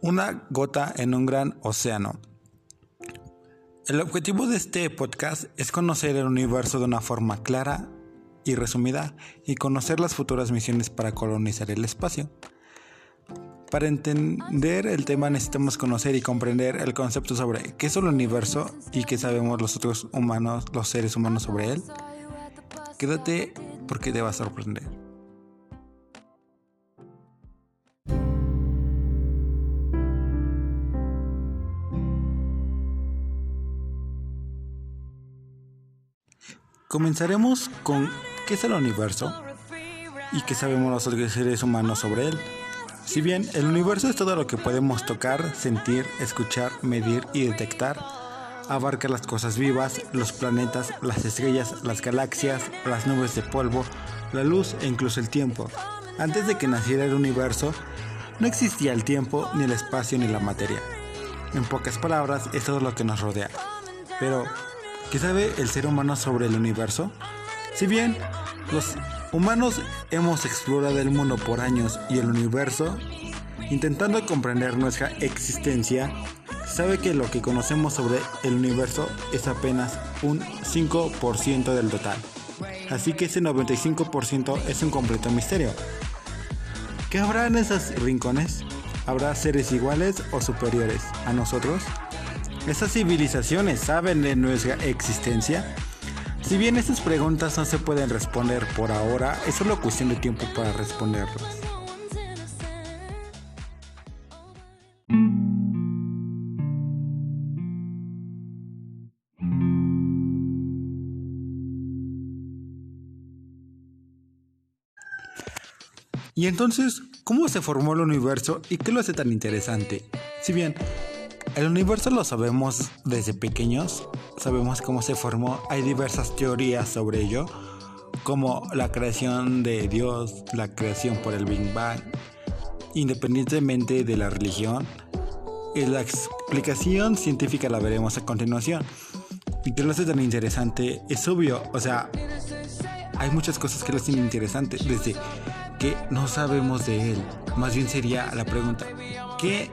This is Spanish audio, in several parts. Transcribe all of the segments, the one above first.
Una gota en un gran océano. El objetivo de este podcast es conocer el universo de una forma clara y resumida y conocer las futuras misiones para colonizar el espacio. Para entender el tema necesitamos conocer y comprender el concepto sobre qué es el universo y qué sabemos los otros humanos, los seres humanos sobre él. Quédate porque te va a sorprender. Comenzaremos con qué es el universo y qué sabemos los otros seres humanos sobre él. Si bien el universo es todo lo que podemos tocar, sentir, escuchar, medir y detectar, abarca las cosas vivas, los planetas, las estrellas, las galaxias, las nubes de polvo, la luz e incluso el tiempo. Antes de que naciera el universo, no existía el tiempo, ni el espacio, ni la materia. En pocas palabras, es todo lo que nos rodea. Pero, ¿qué sabe el ser humano sobre el universo? Si bien los Humanos hemos explorado el mundo por años y el universo, intentando comprender nuestra existencia, sabe que lo que conocemos sobre el universo es apenas un 5% del total. Así que ese 95% es un completo misterio. ¿Qué habrá en esos rincones? ¿Habrá seres iguales o superiores a nosotros? ¿Esas civilizaciones saben de nuestra existencia? Si bien estas preguntas no se pueden responder por ahora, es solo cuestión de tiempo para responderlas. Y entonces, ¿cómo se formó el universo y qué lo hace tan interesante? Si bien el universo lo sabemos desde pequeños, sabemos cómo se formó, hay diversas teorías sobre ello, como la creación de Dios, la creación por el Big Bang, independientemente de la religión. Y la explicación científica la veremos a continuación. Y que lo hace tan interesante es obvio, o sea, hay muchas cosas que lo hacen interesante, desde que no sabemos de él. Más bien sería la pregunta, ¿qué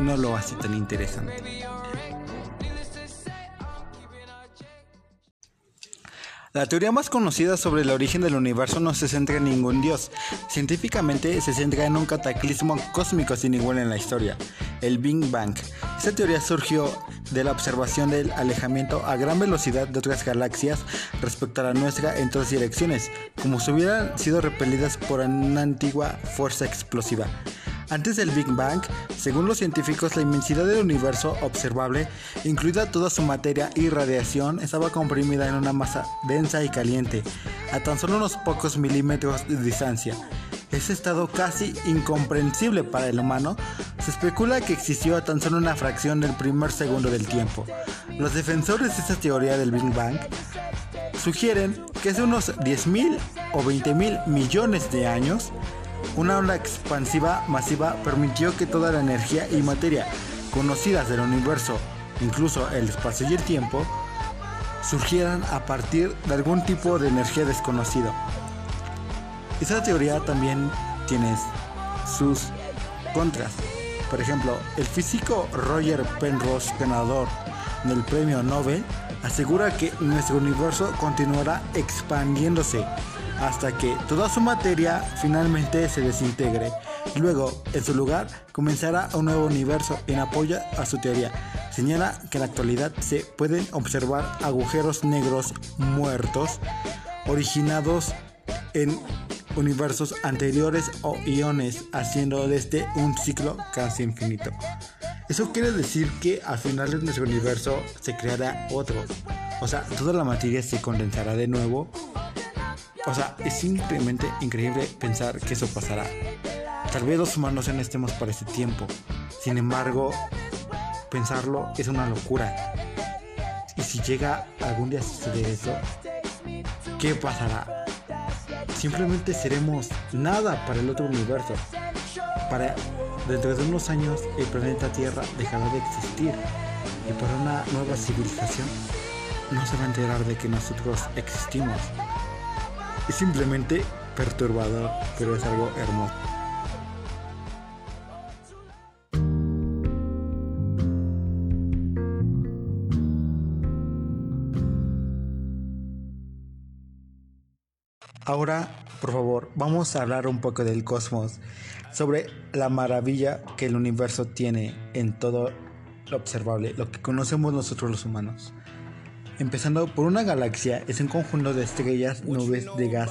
no lo hace tan interesante. La teoría más conocida sobre el origen del universo no se centra en ningún dios. Científicamente se centra en un cataclismo cósmico sin igual en la historia, el Big Bang. Esta teoría surgió de la observación del alejamiento a gran velocidad de otras galaxias respecto a la nuestra en todas direcciones, como si hubieran sido repelidas por una antigua fuerza explosiva. Antes del Big Bang, según los científicos, la inmensidad del universo observable, incluida toda su materia y radiación, estaba comprimida en una masa densa y caliente, a tan solo unos pocos milímetros de distancia. Ese estado casi incomprensible para el humano se especula que existió a tan solo una fracción del primer segundo del tiempo. Los defensores de esta teoría del Big Bang sugieren que hace unos 10.000 o 20.000 millones de años, una onda expansiva masiva permitió que toda la energía y materia conocidas del universo, incluso el espacio y el tiempo, surgieran a partir de algún tipo de energía desconocido. Esta teoría también tiene sus contras. Por ejemplo, el físico Roger Penrose, ganador del premio Nobel, asegura que nuestro universo continuará expandiéndose hasta que toda su materia finalmente se desintegre. Luego, en su lugar, comenzará un nuevo universo en apoyo a su teoría. Señala que en la actualidad se pueden observar agujeros negros muertos originados en universos anteriores o iones, haciendo de este un ciclo casi infinito. Eso quiere decir que al final de nuestro universo se creará otro. O sea, toda la materia se condensará de nuevo o sea, es simplemente increíble pensar que eso pasará. Tal vez los humanos ya no estemos para ese tiempo. Sin embargo, pensarlo es una locura. Y si llega algún día a suceder eso, ¿qué pasará? Simplemente seremos nada para el otro universo. Para dentro de unos años el planeta Tierra dejará de existir. y para una nueva civilización no se va a enterar de que nosotros existimos. Es simplemente perturbador, pero es algo hermoso. Ahora, por favor, vamos a hablar un poco del cosmos, sobre la maravilla que el universo tiene en todo lo observable, lo que conocemos nosotros los humanos. Empezando por una galaxia, es un conjunto de estrellas, nubes de gas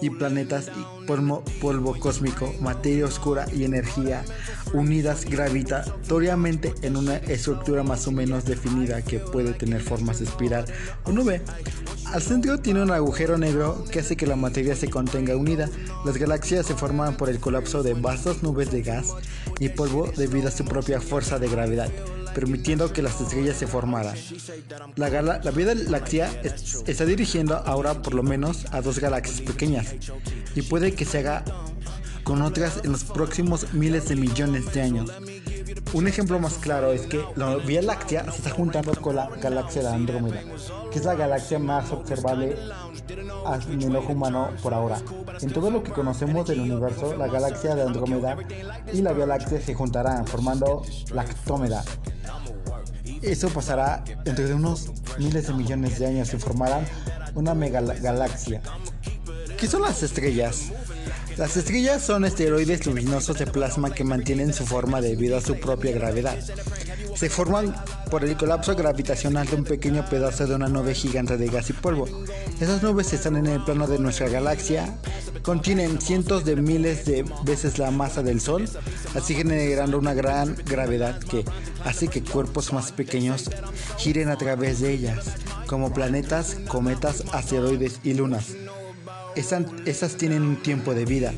y planetas y polvo, cósmico, materia oscura y energía unidas gravitatoriamente en una estructura más o menos definida que puede tener formas de espiral o nube. Al centro tiene un agujero negro que hace que la materia se contenga unida. Las galaxias se forman por el colapso de vastas nubes de gas y polvo debido a su propia fuerza de gravedad permitiendo que las estrellas se formaran. La, la Vía Láctea está dirigiendo ahora por lo menos a dos galaxias pequeñas y puede que se haga con otras en los próximos miles de millones de años. Un ejemplo más claro es que la Vía Láctea se está juntando con la galaxia de Andrómeda, que es la galaxia más observable en el ojo humano por ahora. En todo lo que conocemos del universo, la galaxia de Andrómeda y la Vía Láctea se juntarán formando la Actómeda, eso pasará dentro de unos miles de millones de años y formarán una megagalaxia. ¿Qué son las estrellas? Las estrellas son esteroides luminosos de plasma que mantienen su forma debido a su propia gravedad. Se forman por el colapso gravitacional de un pequeño pedazo de una nube gigante de gas y polvo. Esas nubes están en el plano de nuestra galaxia, contienen cientos de miles de veces la masa del Sol, así generando una gran gravedad que hace que cuerpos más pequeños giren a través de ellas, como planetas, cometas, asteroides y lunas. Esas, tienen un tiempo de vida,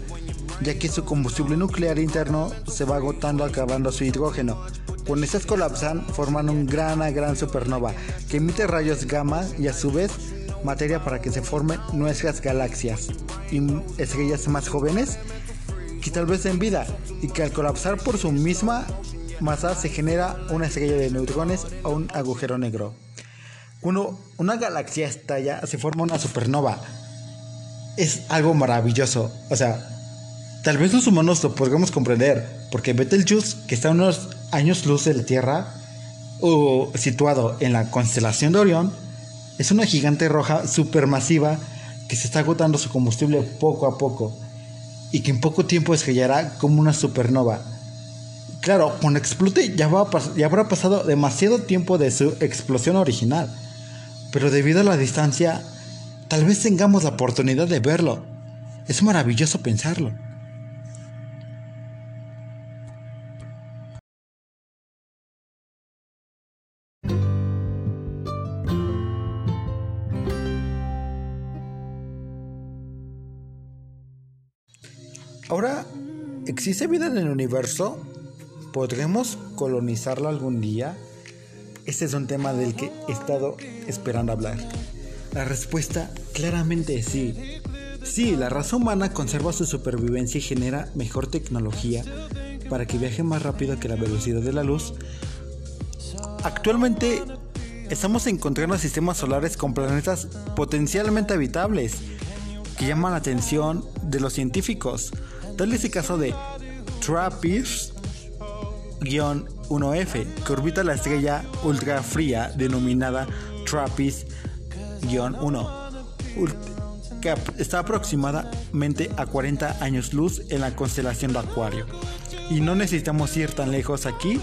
ya que su combustible nuclear interno se va agotando acabando su hidrógeno. Cuando estas colapsan, forman un gran, gran supernova que emite rayos gamma y a su vez materia para que se formen nuestras galaxias y estrellas más jóvenes que tal vez en vida y que al colapsar por su misma masa se genera una estrella de neutrones o un agujero negro. Cuando una galaxia estalla se forma una supernova es algo maravilloso. O sea, tal vez los humanos lo podríamos comprender, porque Betelgeuse, que está a unos años luz de la Tierra, o situado en la constelación de Orión, es una gigante roja supermasiva que se está agotando su combustible poco a poco y que en poco tiempo estallará como una supernova. Claro, cuando explote ya, habrá pasado demasiado tiempo de su explosión original, pero debido a la distancia Tal vez tengamos la oportunidad de verlo. Es maravilloso pensarlo. ¿Existe vida en el universo? ¿Podremos colonizarlo algún día? Este es un tema del que he estado esperando hablar. La respuesta claramente es sí. Sí, la raza humana conserva su supervivencia y genera mejor tecnología para que viaje más rápido que la velocidad de la luz. Actualmente estamos encontrando sistemas solares con planetas potencialmente habitables que llaman la atención de los científicos. Tal es el caso de TRAPPIST-1F, que orbita la estrella ultra fría denominada TRAPPIST 1, que está aproximadamente a 40 años luz en la constelación de Acuario. Y no necesitamos ir tan lejos aquí.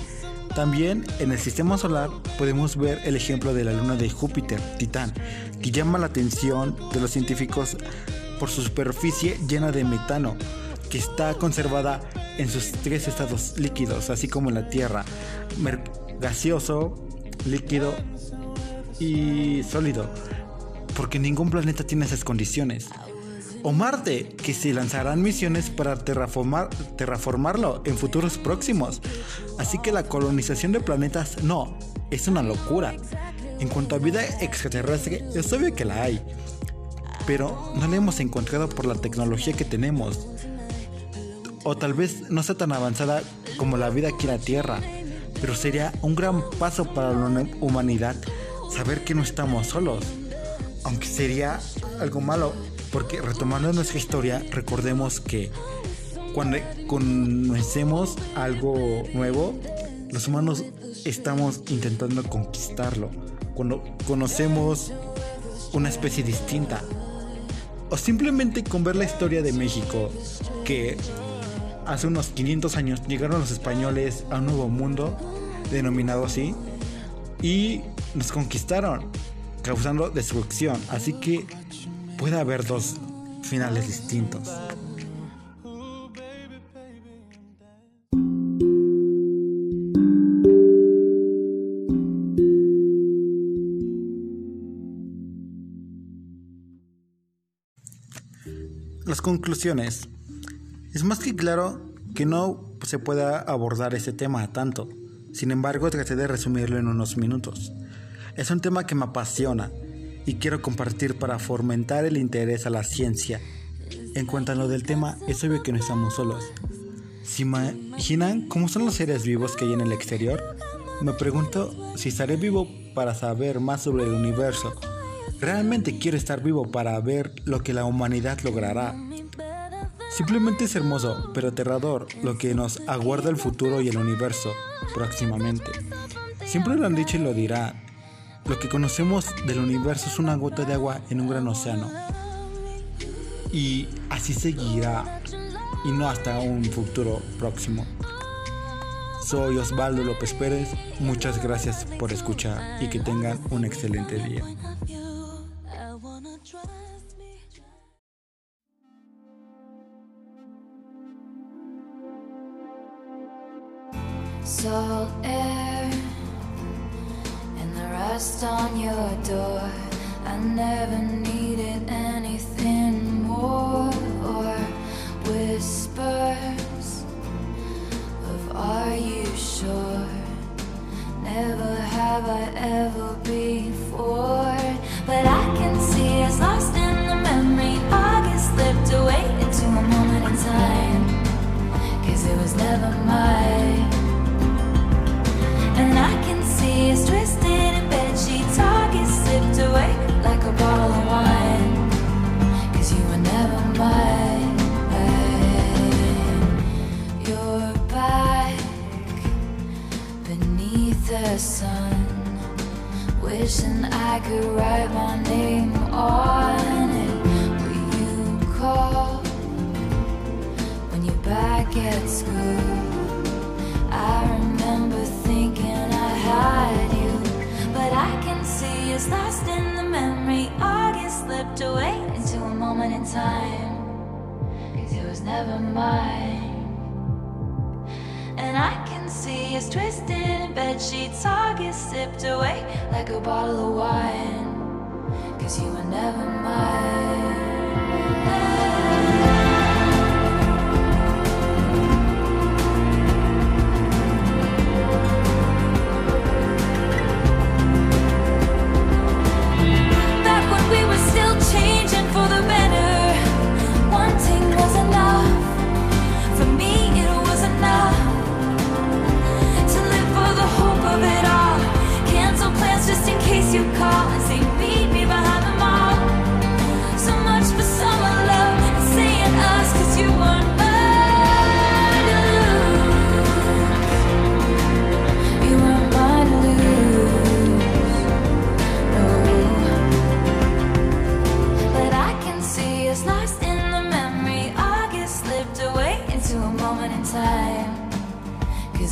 También en el sistema solar podemos ver el ejemplo de la luna de Júpiter, Titán, que llama la atención de los científicos por su superficie llena de metano, que está conservada en sus tres estados líquidos, así como en la Tierra, gaseoso, líquido y sólido porque ningún planeta tiene esas condiciones. O Marte, que se lanzarán misiones para terraformar, terraformarlo en futuros próximos. Así que la colonización de planetas no, es una locura. En cuanto a vida extraterrestre, es obvio que la hay. Pero no la hemos encontrado por la tecnología que tenemos. O tal vez no sea tan avanzada como la vida aquí en la Tierra. pero sería un gran paso para la humanidad saber que no estamos solos. Aunque sería algo malo, porque retomando nuestra historia, recordemos que cuando conocemos algo nuevo, los humanos estamos intentando conquistarlo. Cuando conocemos una especie distinta. O simplemente con ver la historia de México, que hace unos 500 años llegaron los españoles a un nuevo mundo, denominado así, y nos conquistaron, causando destrucción. Así que puede haber dos finales distintos. Las conclusiones. Es más que claro que no se pueda abordar este tema tanto. Sin embargo, traté de resumirlo en unos minutos. Es un tema que me apasiona y quiero compartir para fomentar el interés a la ciencia. En cuanto a lo del tema, es obvio que no estamos solos. ¿Se imaginan cómo son los seres vivos que hay en el exterior? Me pregunto si estaré vivo para saber más sobre el universo. Realmente quiero estar vivo para ver lo que la humanidad logrará. Simplemente es hermoso, pero aterrador, lo que nos aguarda el futuro y el universo próximamente. Siempre lo han dicho y lo dirán. Lo que conocemos del universo es una gota de agua en un gran océano. Y así seguirá, y no hasta un futuro próximo. Soy Osvaldo López Pérez, muchas gracias por escuchar y que tengan un excelente día. Are you sure? Never have I ever before, the sun, wishing I could write my name on it. Will you call when you're back at school? I remember thinking I had you, but I can see it's lost in the memory. August slipped away into a moment in time, cause it was never mine. And I see us twisted in bed sheets. August sipped away like a bottle of wine, cause you were never mine.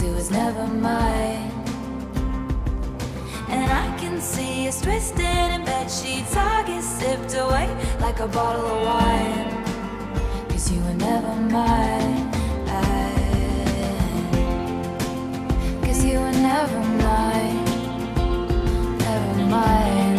it was never mine. And I can see us twisted in bed sheets. I get sipped away like a bottle of wine. Cause you were never mine. Cause you were never mine. Never mine.